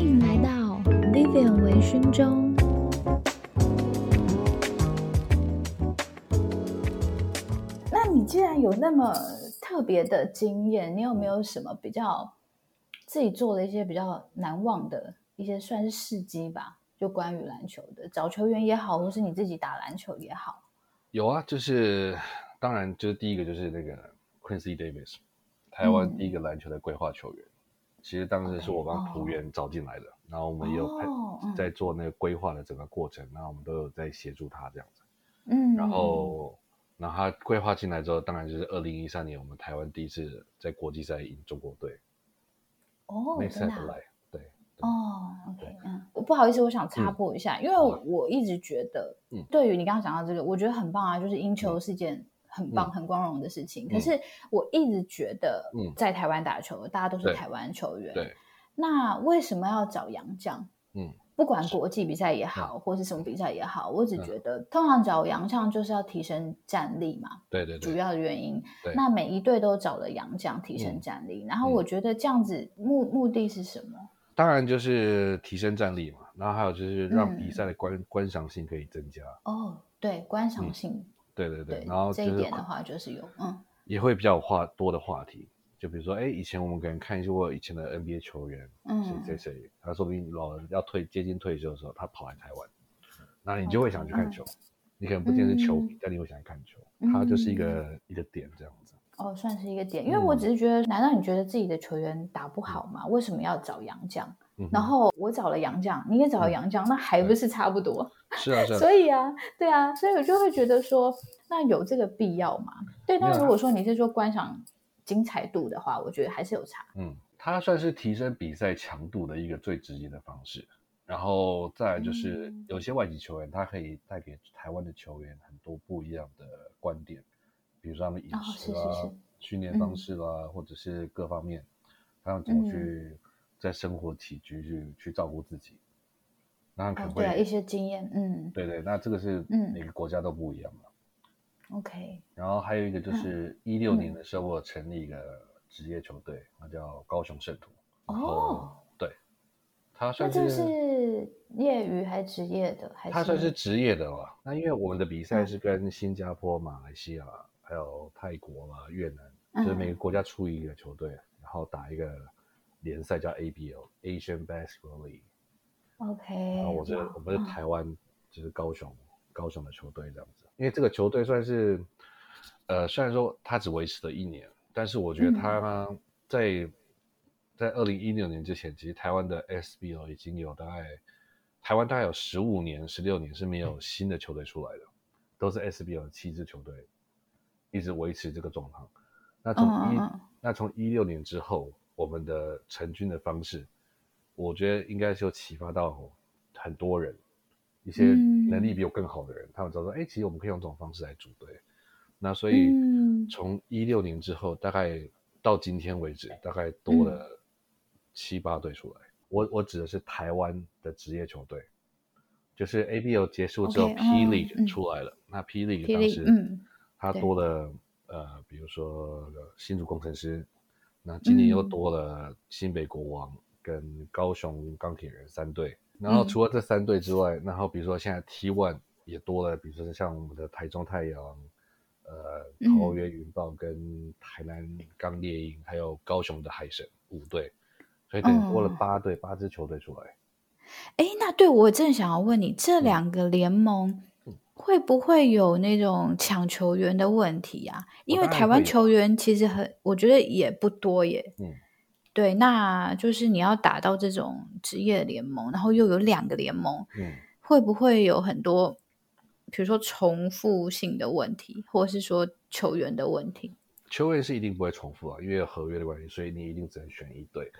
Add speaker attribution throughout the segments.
Speaker 1: 迎来到 Vivian 微醺中。那你既然有那么特别的经验，你有没有什么比较自己做的一些比较难忘的一些算是事迹吧？就关于篮球的，找球员也好，或是你自己打篮球也好。
Speaker 2: 有啊，就是当然就是第一个就是那个 Quincy Davis，台湾第一个篮球的规划球员。嗯其实当时是我帮浦原找进来的，okay, oh. 然后我们也有在做那个规划的整个过程，oh. 然后我们都有在协助他这样子。嗯，然后，然后他规划进来之后，当然就是二零一三年我们台湾第一次在国际赛赢中国队。哦、oh,，没赛不来，对。
Speaker 1: 哦、oh,，OK，嗯，不好意思，我想插播一下，嗯、因为我一直觉得，嗯，对于你刚刚讲到这个，我觉得很棒啊，就是赢球事件。嗯很棒、嗯，很光荣的事情。可是我一直觉得，在台湾打球、嗯，大家都是台湾球员。对。那为什么要找洋将？嗯，不管国际比赛也好，或是什么比赛也好，我只觉得、嗯、通常找洋将就是要提升战力嘛。对对对。主要的原因。对。那每一队都找了洋将提升战力、嗯，然后我觉得这样子目目的是什么？
Speaker 2: 当然就是提升战力嘛。然后还有就是让比赛的观、嗯、观赏性可以增加。
Speaker 1: 哦，对，观赏性。嗯
Speaker 2: 对对对，然后、就是、
Speaker 1: 这一点的话就是有，嗯，
Speaker 2: 也会比较有话多的话题，就比如说，哎，以前我们可能看一些我以前的 NBA 球员，嗯，谁谁谁，他说不定老人要退接近退休的时候，他跑来台湾，那你就会想去看球，嗯、你可能不见得是球迷、嗯，但你会想去看球，他就是一个、嗯、一个点这样子。
Speaker 1: 哦，算是一个点，因为我只是觉得，难道你觉得自己的球员打不好吗？嗯、为什么要找洋将？然后我找了洋将，你也找了洋将，那还不是差不多？
Speaker 2: 是啊，是啊。
Speaker 1: 所以啊，对啊，所以我就会觉得说，那有这个必要吗？对，但如果说你是说观赏精彩度的话，我觉得还是有差。
Speaker 2: 嗯，它算是提升比赛强度的一个最直接的方式。然后再来就是，有些外籍球员他可以带给台湾的球员很多不一样的观点，比如说他们饮食啊、哦、训练方式啦、嗯，或者是各方面，他要怎么去。嗯在生活起居去去照顾自己，那可能会、
Speaker 1: 哦、对、啊、一些经验，嗯，
Speaker 2: 对对，那这个是每个国家都不一样嘛。
Speaker 1: OK，、嗯、
Speaker 2: 然后还有一个就是一六年的时候，我成立一个职业球队，那、嗯、叫高雄圣徒。哦，对，他算是是
Speaker 1: 业余还是职业的？还是
Speaker 2: 他算是职业的吧？那因为我们的比赛是跟新加坡、马来西亚、还有泰国嘛、越南，嗯、就是每个国家出一个球队，然后打一个。联赛叫 ABL，Asian Basketball League。
Speaker 1: OK。
Speaker 2: 然后我这我们是台湾，就是高雄高雄的球队这样子。因为这个球队算是，呃，虽然说它只维持了一年，但是我觉得它在、嗯、在二零一六年之前，其实台湾的 SBL 已经有大概台湾大概有十五年、十六年是没有新的球队出来的，嗯、都是 SBL 七支球队一直维持这个状况。那从一、嗯、那从一六年之后。我们的成军的方式，我觉得应该是有启发到很多人，一些能力比我更好的人，嗯、他们知道说，哎，其实我们可以用这种方式来组队。那所以从一六年之后，大概到今天为止，大概多了七八队出来。嗯、我我指的是台湾的职业球队，就是 ABL 结束之后 P League 出来了。嗯、那 P League 当时它多了呃，比如说新竹工程师。那今年又多了新北国王跟高雄钢铁人三队，嗯，然后除了这三队之外，然后比如说现在 T One 也多了，比如说像我们的台中太阳、呃桃园云豹跟台南钢猎鹰，还有高雄的海神五队，所以等于多了八队，八支球队出来。
Speaker 1: 哎，那对我正想要问你，这两个联盟。会不会有那种抢球员的问题啊？因为台湾球员其实很，我觉得也不多耶。嗯，对，那就是你要打到这种职业联盟，然后又有两个联盟，嗯，会不会有很多，比如说重复性的问题，或者是说球员的问题？
Speaker 2: 球员是一定不会重复啊，因为有合约的关系，所以你一定只能选一队。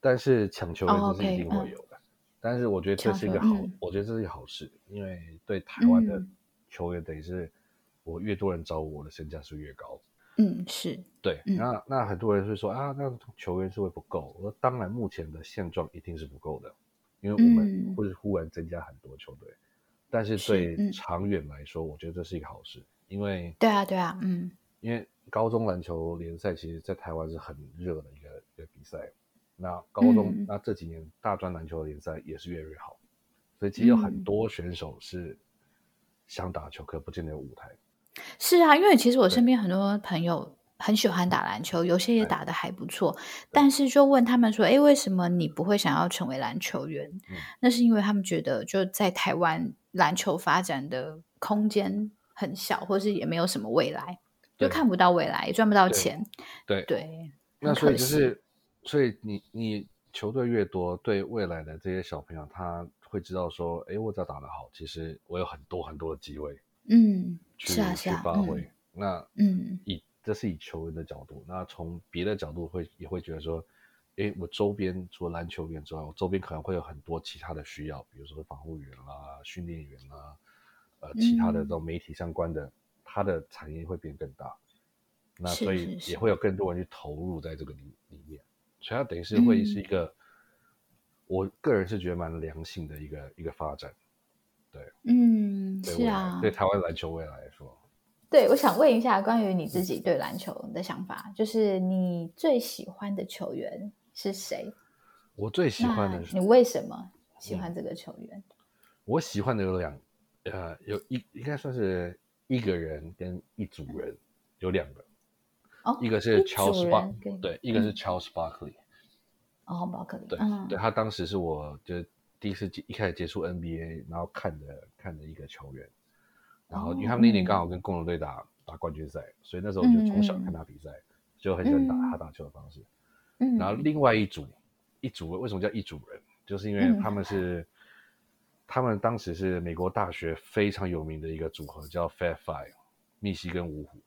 Speaker 2: 但是抢球员这是一定会有的。Oh, okay, 但是我觉得这是一个好，嗯，我觉得这是一个好事，因为对台湾的，嗯。球员等于是我越多人找我，我的身价是越高。
Speaker 1: 嗯，是
Speaker 2: 对。嗯、那那很多人会说啊，那球员是会不够。我说当然，目前的现状一定是不够的，因为我们会忽然增加很多球队、嗯。但是对长远来说、嗯，我觉得这是一个好事，因为
Speaker 1: 对啊，对啊，嗯，
Speaker 2: 因为高中篮球联赛其实在台湾是很热的一个一个比赛。那高中、嗯、那这几年大专篮球联赛也是越来越好，所以其实有很多选手是想打球，嗯、可不见得有舞台。
Speaker 1: 是啊，因为其实我身边很多朋友很喜欢打篮球，有些也打得还不错，但是就问他们说：“哎，为什么你不会想要成为篮球员？”嗯、那是因为他们觉得就在台湾篮球发展的空间很小，或是也没有什么未来，就看不到未来，也赚不到钱。
Speaker 2: 对。对，对，那所以就是，所以你你球队越多，对未来的这些小朋友，他会知道说：“哎，我只要打得好，其实我有很多很多的机会。”嗯。是啊，是啊，去发挥。嗯、那嗯，以这是以球员的角度，那从别的角度会也会觉得说，诶，我周边除了篮球员之外，我周边可能会有很多其他的需要，比如说防护员啦、训练员啦，呃，其他的这种媒体相关的，它、嗯、的产业会变更大。那所以也会有更多人去投入在这个里里面，所以它等于是会是一个，嗯、我个人是觉得蛮良性的一个一个发展。对，嗯，是啊，对台湾篮球未来来说，
Speaker 1: 对，我想问一下关于你自己对篮球的想法，就是你最喜欢的球员是谁？
Speaker 2: 我最喜欢的是，
Speaker 1: 你为什么喜欢这个球员？嗯、
Speaker 2: 我喜欢的有两，呃，有一应该算是一个人跟一组人，有两个，哦，一个是 Charles Barkley，对，一个是 Charles Barkley，
Speaker 1: 哦，巴克利，
Speaker 2: 对，嗯、对他当时是我就。第一次一开始接触 NBA，然后看的看的一个球员，然后因为他们那年刚好跟公牛队打、嗯、打冠军赛，所以那时候就从小看他比赛，嗯、就很喜欢打他打球的方式。嗯，然后另外一组一组为什么叫一组人？就是因为他们是、嗯、他们当时是美国大学非常有名的一个组合，叫 Fair Five，密西根五虎。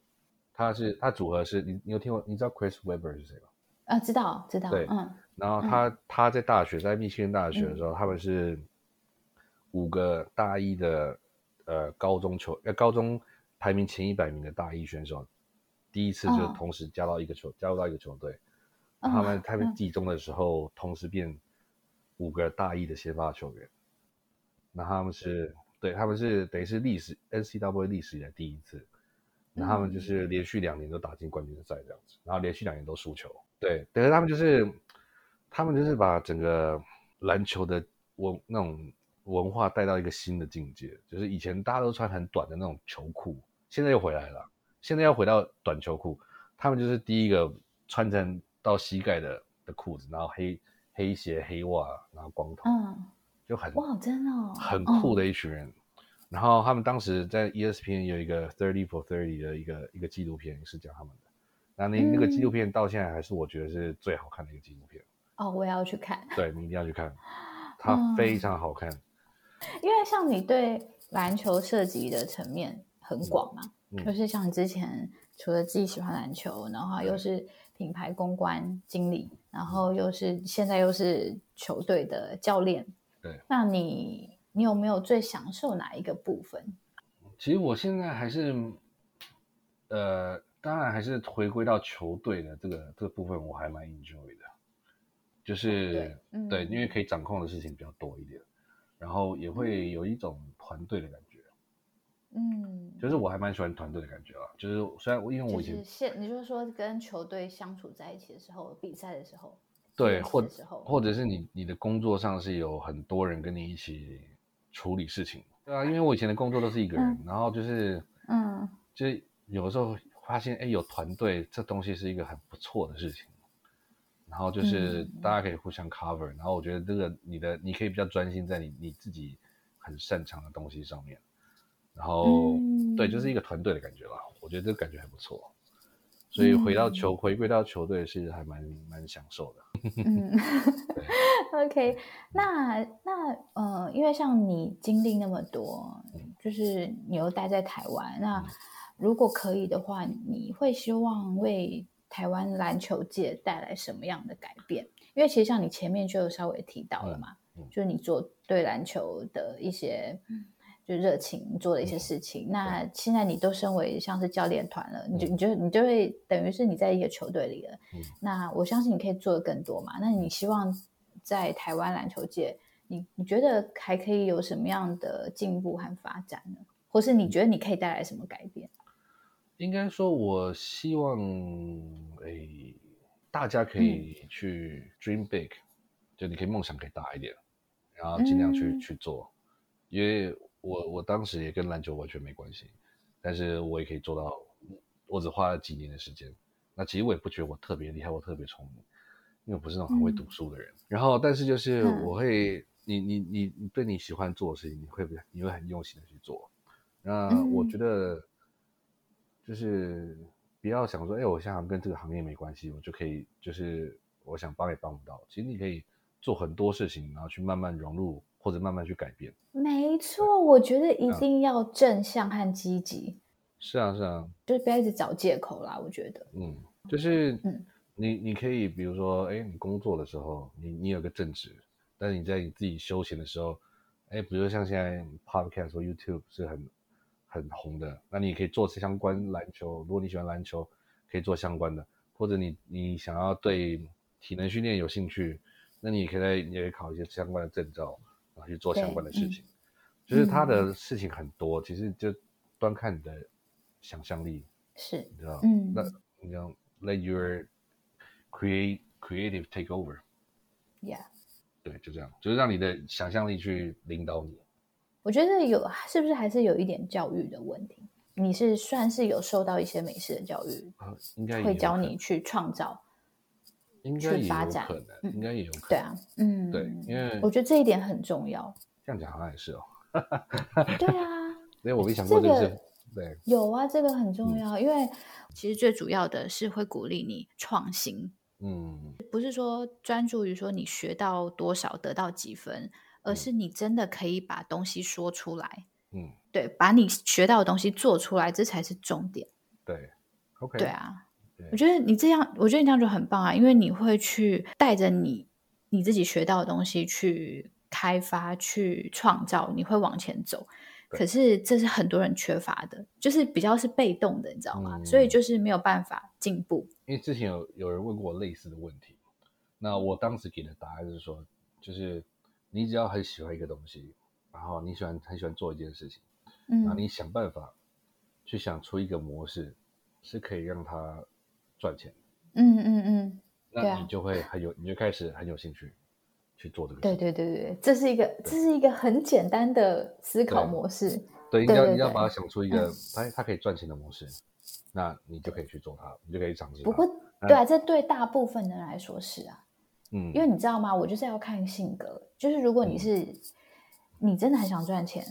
Speaker 2: 他是他组合是你你有听过？你知道 Chris Webber 是谁吗？
Speaker 1: 啊，知道知道，
Speaker 2: 对，
Speaker 1: 嗯，
Speaker 2: 然后他、嗯、他在大学，在密歇根大学的时候，嗯、他们是五个大一的呃高中球呃高中排名前一百名的大一选手，第一次就同时加到一个球、哦、加入到一个球队，他们、嗯、他们季中的时候、嗯、同时变五个大一的先发球员，那他们是对。他们是等于是历史 ncwa 历史以来第一次，那他们就是连续两年都打进冠军赛这样子，然后连续两年都输球。对，等于他们就是，他们就是把整个篮球的文那种文化带到一个新的境界。就是以前大家都穿很短的那种球裤，现在又回来了。现在要回到短球裤，他们就是第一个穿成到膝盖的的裤子，然后黑黑鞋、黑袜，然后光头，嗯，就很
Speaker 1: 哇，真的哦，
Speaker 2: 很酷的一群人。嗯、然后他们当时在 ESPN 有一个 Thirty for Thirty 的一个一个纪录片，是讲他们的。那那那个纪录片到现在还是我觉得是最好看的一个纪录片
Speaker 1: 哦，我也要去看。
Speaker 2: 对，你一定要去看，它非常好看。嗯、
Speaker 1: 因为像你对篮球涉及的层面很广嘛，就是像你之前除了自己喜欢篮球，然后又是品牌公关经理，然后又是现在又是球队的教练。对，那你你有没有最享受哪一个部分？
Speaker 2: 其实我现在还是，呃。当然还是回归到球队的这个这个部分，我还蛮 enjoy 的，就是对，嗯、对，因为可以掌控的事情比较多一点，然后也会有一种团队的感觉，嗯，就是我还蛮喜欢团队的感觉啊，就是虽然我因为我以前
Speaker 1: 现你就是说跟球队相处在一起的时候，比赛的时候，
Speaker 2: 对，或者或者是你你的工作上是有很多人跟你一起处理事情，对啊，因为我以前的工作都是一个人，嗯、然后就是嗯，就是有的时候。发现哎，有团队这东西是一个很不错的事情，然后就是大家可以互相 cover，嗯、然后我觉得这个你的你可以比较专心在你你自己很擅长的东西上面，然后、嗯、对，就是一个团队的感觉吧，我觉得这个感觉还不错，所以回到球、嗯、回归到球队是还蛮蛮享受的。嗯
Speaker 1: 对，OK，那那呃，因为像你经历那么多，嗯、就是你又待在台湾，那。嗯。如果可以的话，你会希望为台湾篮球界带来什么样的改变？因为其实像你前面就有稍微提到了嘛，嗯。嗯、就是你做对篮球的一些就热情做的一些事情。嗯、那现在你都身为像是教练团了，嗯、你就你就你就会等于是你在一个球队里了。嗯、那我相信你可以做的更多嘛。那你希望在台湾篮球界，你你觉得还可以有什么样的进步和发展呢？或是你觉得你可以带来什么改变？
Speaker 2: 应该说，我希望，哎，大家可以去 dream big，、嗯、就你可以梦想可以大一点，然后尽量去、嗯、去做。因为我我当时也跟篮球完全没关系，但是我也可以做到。我只花了几年的时间，那其实我也不觉得我特别厉害，我特别聪明，因为我不是那种很会读书的人。嗯、然后，但是就是我会，嗯、你你你你对你喜欢做的事情，你会不会你会很用心的去做？那我觉得就是不要想说，哎，我现在跟这个行业没关系，我就可以就是我想帮也帮不到。其实你可以做很多事情，然后去慢慢融入或者慢慢去改变。
Speaker 1: 没错，我觉得一定要正向和积极。
Speaker 2: 是啊，是啊，
Speaker 1: 就是不要一直找借口啦。我觉得，
Speaker 2: 嗯，就是，嗯，你你可以比如说，哎，你工作的时候，你你有个正职，但是你在你自己休闲的时候，哎，比如说像现在 Podcast 或 YouTube 是很很红的，那你可以做相关篮球。如果你喜欢篮球，可以做相关的，或者你你想要对体能训练有兴趣，那你也可以在你也可以考一些相关的证照，然后去做相关的事情。嗯、就是他的事情很多，嗯、其实就端看你的。想象力
Speaker 1: 是，
Speaker 2: 你知道，嗯，那你要 let your create creative take over，yeah，对，就这样，就是让你的想象力去领导你。
Speaker 1: 我觉得有，是不是还是有一点教育的问题？你是算是有受到一些美式的教育
Speaker 2: 啊？应该
Speaker 1: 会教你去创造，
Speaker 2: 应该也有可能，应该也有可能，
Speaker 1: 对啊，嗯，
Speaker 2: 对，因为
Speaker 1: 我觉得这一点很重要。
Speaker 2: 这样讲好像也是哦，
Speaker 1: 对啊，
Speaker 2: 因为我没想过这个。对，
Speaker 1: 有啊，这个很重要，嗯、因为其实最主要的是会鼓励你创新，嗯，不是说专注于说你学到多少得到几分，而是你真的可以把东西说出来，嗯，对，把你学到的东西做出来，这才是重点。
Speaker 2: 对，OK，
Speaker 1: 对啊，对我觉得你这样，我觉得你这样就很棒啊，因为你会去带着你你自己学到的东西去开发、去创造，你会往前走。可是这是很多人缺乏的，就是比较是被动的，你知道吗？嗯、所以就是没有办法进步。
Speaker 2: 因为之前有有人问过我类似的问题，那我当时给的答案是说，就是你只要很喜欢一个东西，然后你喜欢很喜欢做一件事情，嗯，然后你想办法去想出一个模式，是可以让它赚钱。
Speaker 1: 嗯嗯嗯，
Speaker 2: 那你就会很有，你就开始很有兴趣。去做这个，
Speaker 1: 对对对对，这是一个这是一个很简单的思考模式。
Speaker 2: 对，你要你要把它想出一个它它可以赚钱的模式，那你就可以去做它，你就可以尝试。
Speaker 1: 不过，对啊，这对大部分人来说是啊，嗯，因为你知道吗？我就是要看性格，就是如果你是你真的很想赚钱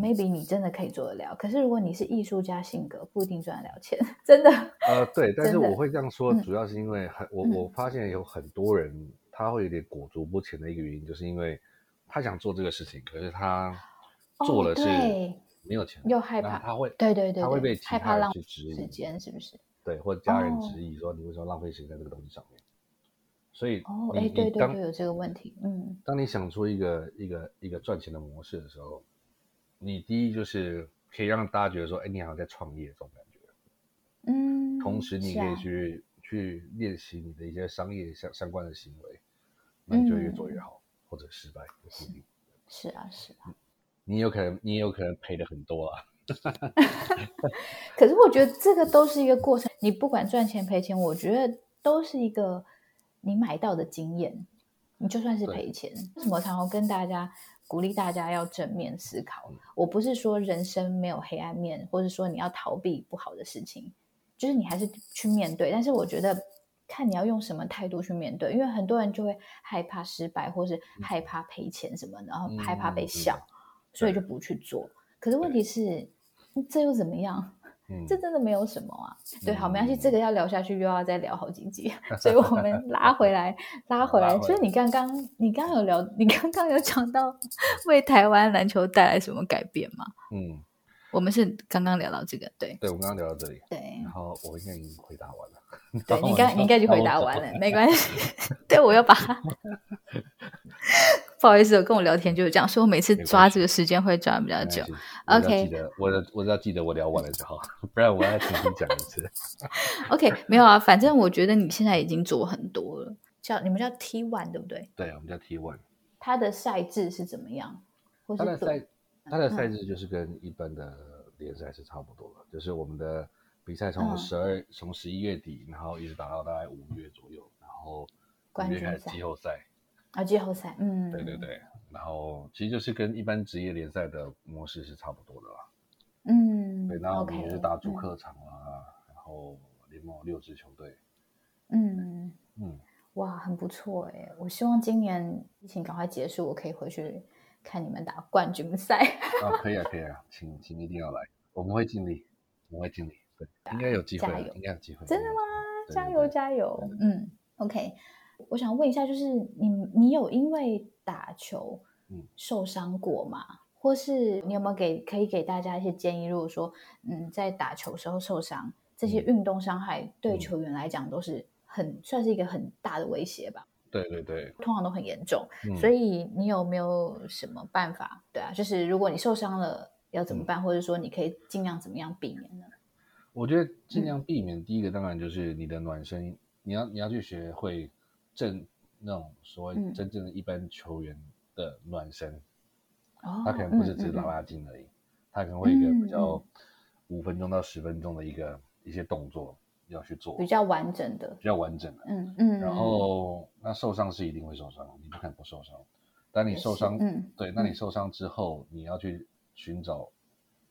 Speaker 1: ，maybe 你真的可以做得了。可是如果你是艺术家性格，不一定赚得了钱，真的。
Speaker 2: 呃，对，但是我会这样说，主要是因为很我我发现有很多人。他会有点裹足不前的一个原因，就是因为他想做这个事情，可是他做了是没有钱，
Speaker 1: 又害怕，
Speaker 2: 他会
Speaker 1: 对对对，
Speaker 2: 他会被其他人去质疑
Speaker 1: 时间是不是？
Speaker 2: 对，或者家人质疑说你为什么浪费时间在这个东西上面？所以
Speaker 1: 哦，哎，对对对，有这个问题，嗯，
Speaker 2: 当你想出一个一个一个赚钱的模式的时候，你第一就是可以让大家觉得说，哎，你好像在创业这种感觉，嗯，同时你可以去去练习你的一些商业相相关的行为。那你就越做越好，嗯、或者失败不一定。
Speaker 1: 是啊，是啊。
Speaker 2: 你有可能，你也有可能赔的很多啊。
Speaker 1: 可是我觉得这个都是一个过程。你不管赚钱赔钱，我觉得都是一个你买到的经验。你就算是赔钱，为什么常常跟大家鼓励大家要正面思考？嗯、我不是说人生没有黑暗面，或者说你要逃避不好的事情，就是你还是去面对。但是我觉得。看你要用什么态度去面对，因为很多人就会害怕失败，或是害怕赔钱什么，然后害怕被笑，嗯、所以就不去做。可是问题是，这又怎么样？嗯、这真的没有什么啊。对，好，没关系，这个要聊下去又要再聊好几集，所以我们拉回来，拉回来。所以你刚刚，你刚刚有聊，你刚刚有讲到为台湾篮球带来什么改变吗？嗯，我们是刚刚聊到这个，对，
Speaker 2: 对，我们刚刚聊到这里，
Speaker 1: 对，
Speaker 2: 然后我应该已经回答完了。
Speaker 1: 对，你刚 你应该就回答完了，没关系。对，我要把它。不好意思，我跟我聊天就是这样，所以我每次抓这个时间会抓比较久。OK，
Speaker 2: 我我只要记得我聊完了就好，不然我要重新讲一次。
Speaker 1: OK，没有啊，反正我觉得你现在已经做很多了，叫你们叫 T One 对不对？
Speaker 2: 对，我们叫 T One。
Speaker 1: 它的赛制是怎么样？
Speaker 2: 它的赛它的赛制就是跟一般的联赛是差不多的，就是我们的。比赛从十二从十一月底，然后一直打到大概五月左右，然后五月开始季后赛
Speaker 1: 啊，季后赛，嗯，
Speaker 2: 对对对，然后其实就是跟一般职业联赛的模式是差不多的啦，
Speaker 1: 嗯，
Speaker 2: 对，然后你也是打主客场啊，嗯、然后联盟六支球队，
Speaker 1: 嗯
Speaker 2: 嗯，
Speaker 1: 哇，很不错哎，我希望今年疫情赶快结束，我可以回去看你们打冠军赛
Speaker 2: 啊，可以啊，可以啊，请请一定要来，我们会尽力，我们会尽力。对，应该有机会，应该有机会。
Speaker 1: 真的吗？加油加油！嗯，OK。我想问一下，就是你你有因为打球受伤过吗？嗯、或是你有没有给可以给大家一些建议？如果说嗯，在打球时候受伤，这些运动伤害对球员来讲都是很、嗯、算是一个很大的威胁吧？
Speaker 2: 对对对，
Speaker 1: 通常都很严重。嗯、所以你有没有什么办法？对啊，就是如果你受伤了要怎么办？嗯、或者说你可以尽量怎么样避免呢？
Speaker 2: 我觉得尽量避免，第一个当然就是你的暖身，嗯、你要你要去学会正那种所谓真正的一般球员的暖身，嗯、他可能不是只拉拉筋而已，嗯、他可能会一个比较五分钟到十分钟的一个、嗯、一些动作要去做，
Speaker 1: 比较完整的，
Speaker 2: 比较完整的，
Speaker 1: 嗯嗯，
Speaker 2: 然后那受伤是一定会受伤，你不可能不受伤，当你受伤，嗯，对，那你受伤之后，你要去寻找，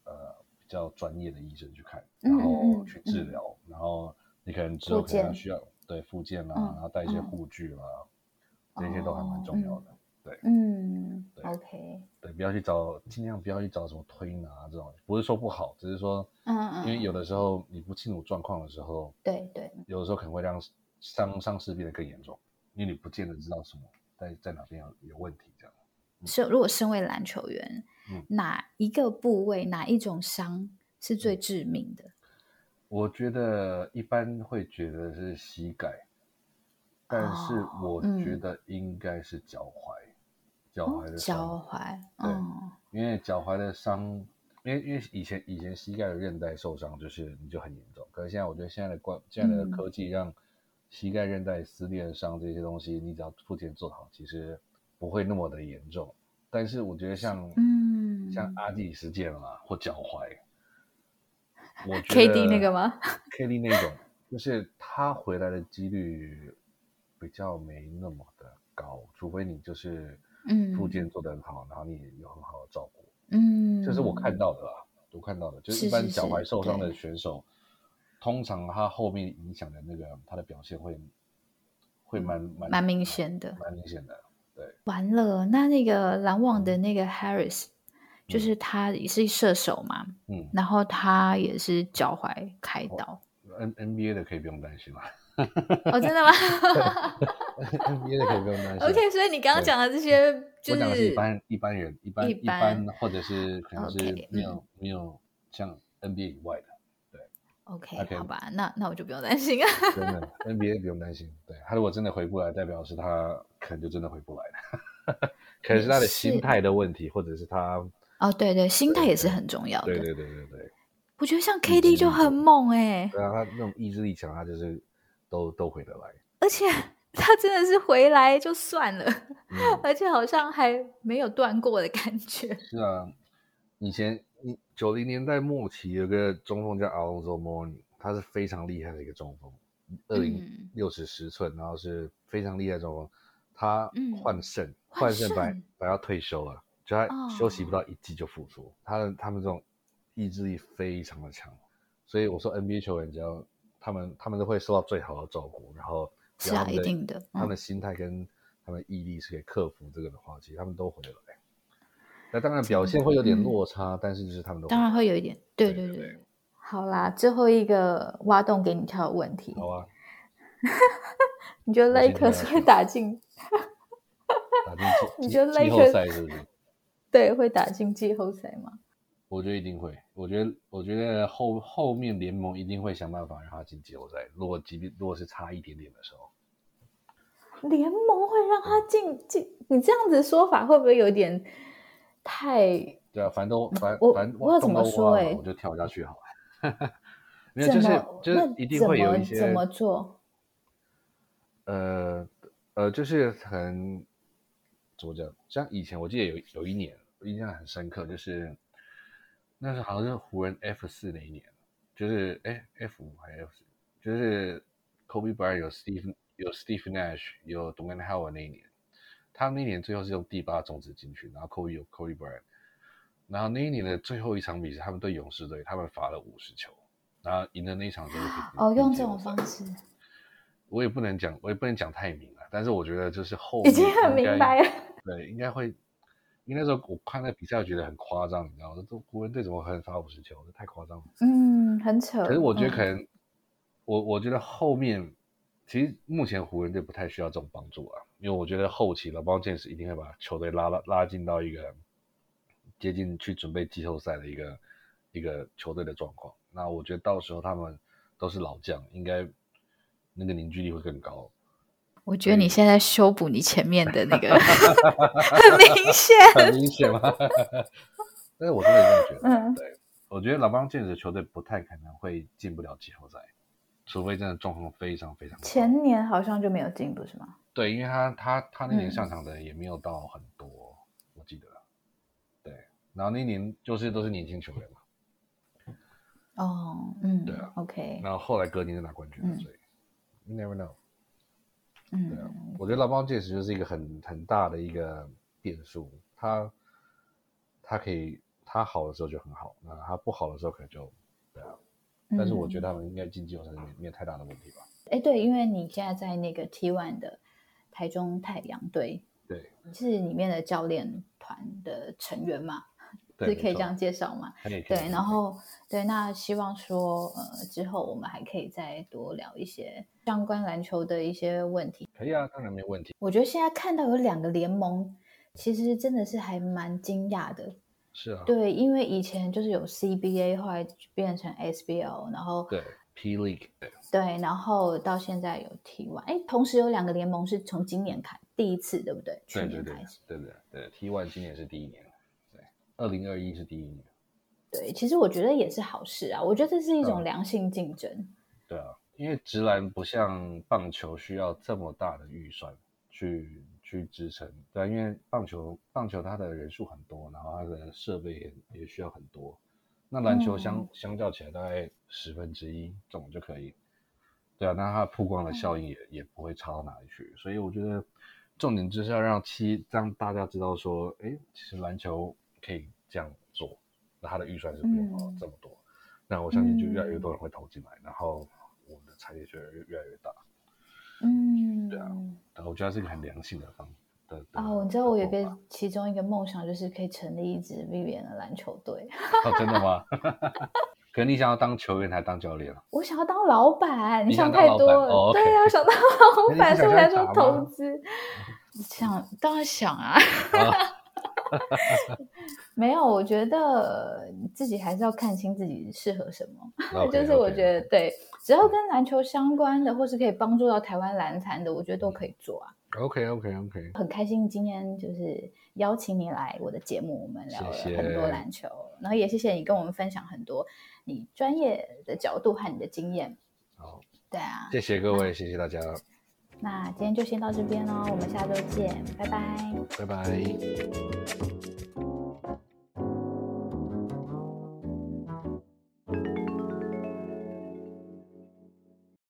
Speaker 2: 呃。比较专业的医生去看，然后去治疗，然后你可能之后可能需要对附件啦，然后带一些护具啦，嗯、这些都还蛮重要的。嗯、对，
Speaker 1: 嗯
Speaker 2: 对
Speaker 1: ，OK，
Speaker 2: 对，不要去找，尽量不要去找什么推拿这种，不是说不好，只是说，嗯嗯，因为有的时候你不清楚状况的时候，
Speaker 1: 对对，
Speaker 2: 有的时候可能会让伤伤势变得更严重，因为你不见得知道什么在在哪边有有问题这样。
Speaker 1: 是，如果身为篮球员。嗯、哪一个部位，哪一种伤是最致命的？
Speaker 2: 我觉得一般会觉得是膝盖，但是我觉得应该是脚踝，脚踝的伤。
Speaker 1: 脚踝，
Speaker 2: 对，因为脚踝的伤，因为因为以前以前膝盖的韧带受伤就是你就很严重，可是现在我觉得现在的关现在的科技让膝盖韧带撕裂伤这些东西，你只要复健做好，其实不会那么的严重。但是我觉得像嗯，像阿基里斯腱啊或脚踝，我觉得
Speaker 1: KD 那个吗？
Speaker 2: KD 那种，就是他回来的几率比较没那么的高，除非你就是嗯，复健做得很好，嗯、然后你有很好的照顾，嗯，这是我看到的啦，我看到的，就是一般脚踝受伤的选手，通常他后面影响的那个他的表现会会蛮蛮
Speaker 1: 蛮明显的，
Speaker 2: 蛮明显的。对，
Speaker 1: 完了，那那个篮网的那个 Harris，、嗯、就是他也是射手嘛，嗯，然后他也是脚踝开刀。
Speaker 2: N NBA 的可以不用担心了。
Speaker 1: 哦，真的吗？
Speaker 2: NBA 的可以不用担心。
Speaker 1: OK，所以你刚刚讲的这些，就是
Speaker 2: 我是一般一般人，一般一般，或者是可能是没有 okay, 没有像 NBA 以外的。
Speaker 1: OK，, okay 好吧，那那我就不用担心啊。
Speaker 2: 真的，NBA 不用担心。对，他如果真的回不来，代表是他可能就真的回不来了。可能是他的心态的问题，或者是他
Speaker 1: 哦，对对，心态也是很重要的。
Speaker 2: 对对对对对。
Speaker 1: 我觉得像 KD 就很猛哎、欸。
Speaker 2: 对啊，他那种意志力强，他就是都都回得来。
Speaker 1: 而且他真的是回来就算了，嗯、而且好像还没有断过的感觉。
Speaker 2: 是啊，以前。九零年代末期有个中锋叫 Alonzo Mourning，他是非常厉害的一个中锋，二零六尺十寸，然后是非常厉害的中锋。他换肾，换肾本来本来要退休了，就他休息不到一季就复出。他的他们这种意志力非常的强，所以我说 NBA 球员只要他们他们都会受到最好的照顾，然后
Speaker 1: 是啊，一定的，
Speaker 2: 他们的心态跟他们毅力是可以克服这个的话，其实他们都回来。那当然表现会有点落差，嗯、但是就是他们都
Speaker 1: 当然会有一点，对对对。对对对，好啦，最后一个挖洞给你跳的问题。
Speaker 2: 好啊。
Speaker 1: 你觉得 Lakers 会打进？
Speaker 2: 打进你觉得 Lakers 季后赛是不是？
Speaker 1: 对，会打进季后赛吗？
Speaker 2: 我觉得一定会。我觉得，我觉得后后面联盟一定会想办法让他进季后赛。如果即便如果是差一点点的时候。
Speaker 1: 联盟会让他进进？你这样子说法会不会有点？太
Speaker 2: 对啊，反正都反
Speaker 1: 我
Speaker 2: 反正
Speaker 1: 我要怎么说哎，
Speaker 2: 我就跳下去好了。没有，就是就是一定会有一些
Speaker 1: 怎么做？
Speaker 2: 呃呃，就是很怎么讲？像以前我记得有有一年，我印象很深刻，就是那时候好像是湖人 F 四那一年，就是哎 F 五还是 F，四就是 Kobe Bryant 有 Steve 有 Steve Nash 有 Dwight Howard 那一年，他那一年最后是用第八种子进去，然后 Kobe 有 Kobe Bryant，然后那一年的最后一场比赛，他们对勇士队，他们罚了五十球，然后赢的那一场就是
Speaker 1: 哦，用这种方式，
Speaker 2: 我也不能讲，我也不能讲太明了，但是我觉得就是后
Speaker 1: 已经很明白了，
Speaker 2: 对，应该会。因为那时候我看那比赛，我觉得很夸张，你知道吗？这湖人队怎么可能罚五十球？这太夸张了。
Speaker 1: 嗯，很扯。
Speaker 2: 可是我觉得可能，嗯、我我觉得后面其实目前湖人队不太需要这种帮助啊，因为我觉得后期了，LeBron James 一定会把球队拉拉拉进到一个接近去准备季后赛的一个一个球队的状况。那我觉得到时候他们都是老将，应该那个凝聚力会更高。
Speaker 1: 我觉得你现在修补你前面的那个 很明显，
Speaker 2: 很明显吗？但是我真的这样觉得。嗯，对，我觉得老邦建的球队不太可能会进不了季后赛，除非真的状况非常非常。
Speaker 1: 前年好像就没有进，不是吗？
Speaker 2: 对，因为他他他那年上场的也没有到很多，嗯、我记得。对，然后那年就是都是年轻球员嘛。
Speaker 1: 哦，嗯，
Speaker 2: 对啊
Speaker 1: ，OK。
Speaker 2: 然后后来隔年就拿冠军了，所以、never know。
Speaker 1: 嗯，
Speaker 2: 对啊，我觉得 LeBron James 就是一个很很大的一个变数，他他可以他好的时候就很好，那他不好的时候可能就对啊，但是我觉得他们应该经济有没没有太大的问题吧？
Speaker 1: 哎、嗯，对，因为你现在在那个 T1 的台中太阳队，
Speaker 2: 对，
Speaker 1: 是里面的教练团的成员嘛？是可以这样介绍吗？对，然后对，那希望说，呃，之后我们还可以再多聊一些相关篮球的一些问题。
Speaker 2: 可以啊，当然没问题。
Speaker 1: 我觉得现在看到有两个联盟，其实真的是还蛮惊讶的。
Speaker 2: 是啊。
Speaker 1: 对，因为以前就是有 CBA，后来变成 SBL，然后
Speaker 2: 对 P League，对，
Speaker 1: 对，然后到现在有 T One，哎，同时有两个联盟是从今年开第一次，对不对？去年开始，
Speaker 2: 对对对，对 T One 今年是第一年。二零二一是第一年，
Speaker 1: 对，其实我觉得也是好事啊。我觉得这是一种良性竞争。嗯、
Speaker 2: 对啊，因为直篮不像棒球需要这么大的预算去去支撑。对、啊，因为棒球棒球它的人数很多，然后它的设备也也需要很多。那篮球相、嗯、相较起来，大概十分之一这种就可以。对啊，那它曝光的效应也、嗯、也不会差到哪里去。所以我觉得重点就是要让七让大家知道说，哎，其实篮球。可以这样做，那它的预算是不用花这么多，嗯、那我相信就越来越多人会投进来，嗯、然后我们的产业就越越来越大。
Speaker 1: 嗯，
Speaker 2: 对啊，我觉得是一个很良性的方的。
Speaker 1: 啊、哦，你知道我有个其中一个梦想，就是可以成立一支 Vivian 的篮球队。
Speaker 2: 哦，真的吗？可能你想要当球员还是当教练啊？
Speaker 1: 我想要当老板，你想太多了。哦 okay、对啊，想当老板，所以才说投资。想当然想啊。啊 没有，我觉得自己还是要看清自己适合什么。Okay, 就是我觉得.对，只要跟篮球相关的，或是可以帮助到台湾篮坛的，我觉得都可以做啊。
Speaker 2: OK OK OK，
Speaker 1: 很开心今天就是邀请你来我的节目，我们聊了很多篮球，谢谢，然后也谢谢你跟我们分享很多你专业的角度和你的经验。
Speaker 2: 好，
Speaker 1: 对啊，
Speaker 2: 谢谢各位，谢谢大家。
Speaker 1: 那今天就先到这边喽，我们下周见，拜拜，
Speaker 2: 拜拜。